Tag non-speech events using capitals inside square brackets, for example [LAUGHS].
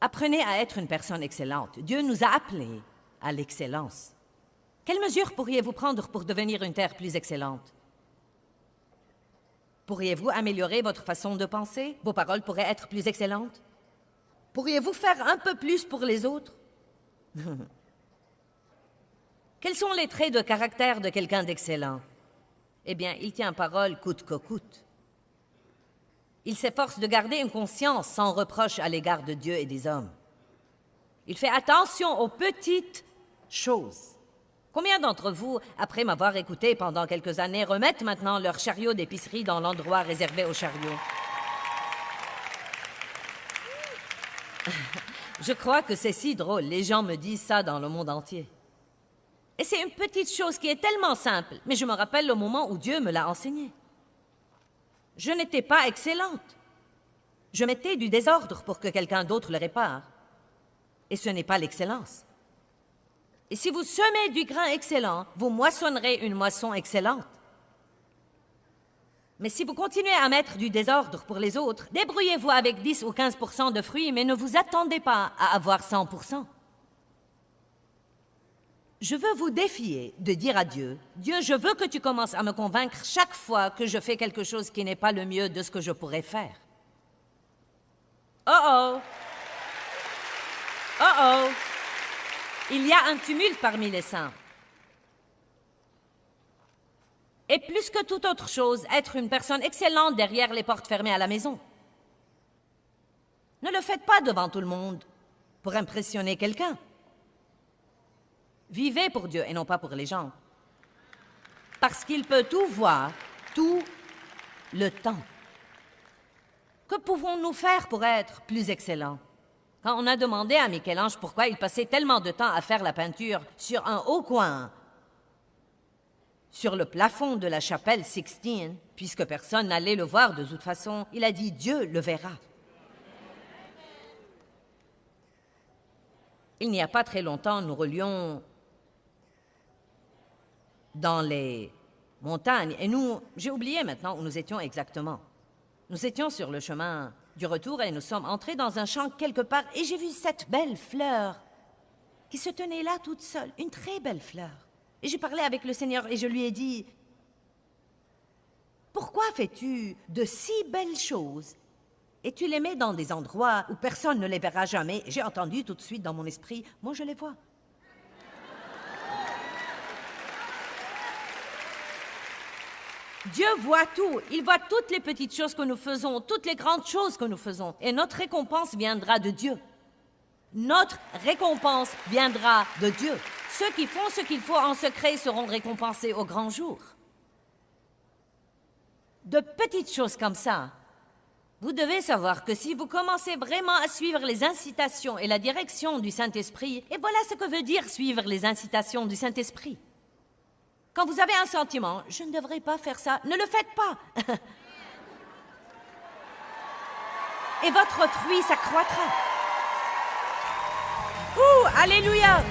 Apprenez à être une personne excellente. Dieu nous a appelés à l'excellence. Quelles mesures pourriez-vous prendre pour devenir une terre plus excellente? Pourriez-vous améliorer votre façon de penser? Vos paroles pourraient être plus excellentes? Pourriez-vous faire un peu plus pour les autres? [LAUGHS] Quels sont les traits de caractère de quelqu'un d'excellent? Eh bien, il tient parole coûte que coûte. Il s'efforce de garder une conscience sans reproche à l'égard de Dieu et des hommes. Il fait attention aux petites choses. Combien d'entre vous, après m'avoir écouté pendant quelques années, remettent maintenant leur chariot d'épicerie dans l'endroit réservé aux chariots [LAUGHS] Je crois que c'est si drôle. Les gens me disent ça dans le monde entier. Et c'est une petite chose qui est tellement simple, mais je me rappelle le moment où Dieu me l'a enseigné. Je n'étais pas excellente. Je mettais du désordre pour que quelqu'un d'autre le répare. Et ce n'est pas l'excellence. Et si vous semez du grain excellent, vous moissonnerez une moisson excellente. Mais si vous continuez à mettre du désordre pour les autres, débrouillez-vous avec 10 ou 15% de fruits, mais ne vous attendez pas à avoir 100 Je veux vous défier de dire à Dieu, Dieu, je veux que tu commences à me convaincre chaque fois que je fais quelque chose qui n'est pas le mieux de ce que je pourrais faire. Oh oh! Oh oh! Il y a un tumulte parmi les saints. Et plus que toute autre chose, être une personne excellente derrière les portes fermées à la maison. Ne le faites pas devant tout le monde pour impressionner quelqu'un. Vivez pour Dieu et non pas pour les gens. Parce qu'il peut tout voir, tout le temps. Que pouvons-nous faire pour être plus excellents? Quand on a demandé à Michel-Ange pourquoi il passait tellement de temps à faire la peinture sur un haut coin, sur le plafond de la chapelle Sixtine, puisque personne n'allait le voir de toute façon, il a dit Dieu le verra. Il n'y a pas très longtemps, nous relions dans les montagnes, et nous, j'ai oublié maintenant où nous étions exactement. Nous étions sur le chemin du retour et nous sommes entrés dans un champ quelque part et j'ai vu cette belle fleur qui se tenait là toute seule, une très belle fleur. Et j'ai parlé avec le Seigneur et je lui ai dit, pourquoi fais-tu de si belles choses? Et tu les mets dans des endroits où personne ne les verra jamais J'ai entendu tout de suite dans mon esprit, moi je les vois. Dieu voit tout. Il voit toutes les petites choses que nous faisons, toutes les grandes choses que nous faisons. Et notre récompense viendra de Dieu. Notre récompense viendra de Dieu. Ceux qui font ce qu'il faut en secret seront récompensés au grand jour. De petites choses comme ça. Vous devez savoir que si vous commencez vraiment à suivre les incitations et la direction du Saint-Esprit, et voilà ce que veut dire suivre les incitations du Saint-Esprit. Quand vous avez un sentiment, je ne devrais pas faire ça, ne le faites pas. [LAUGHS] Et votre fruit s'accroîtra. Ouh, alléluia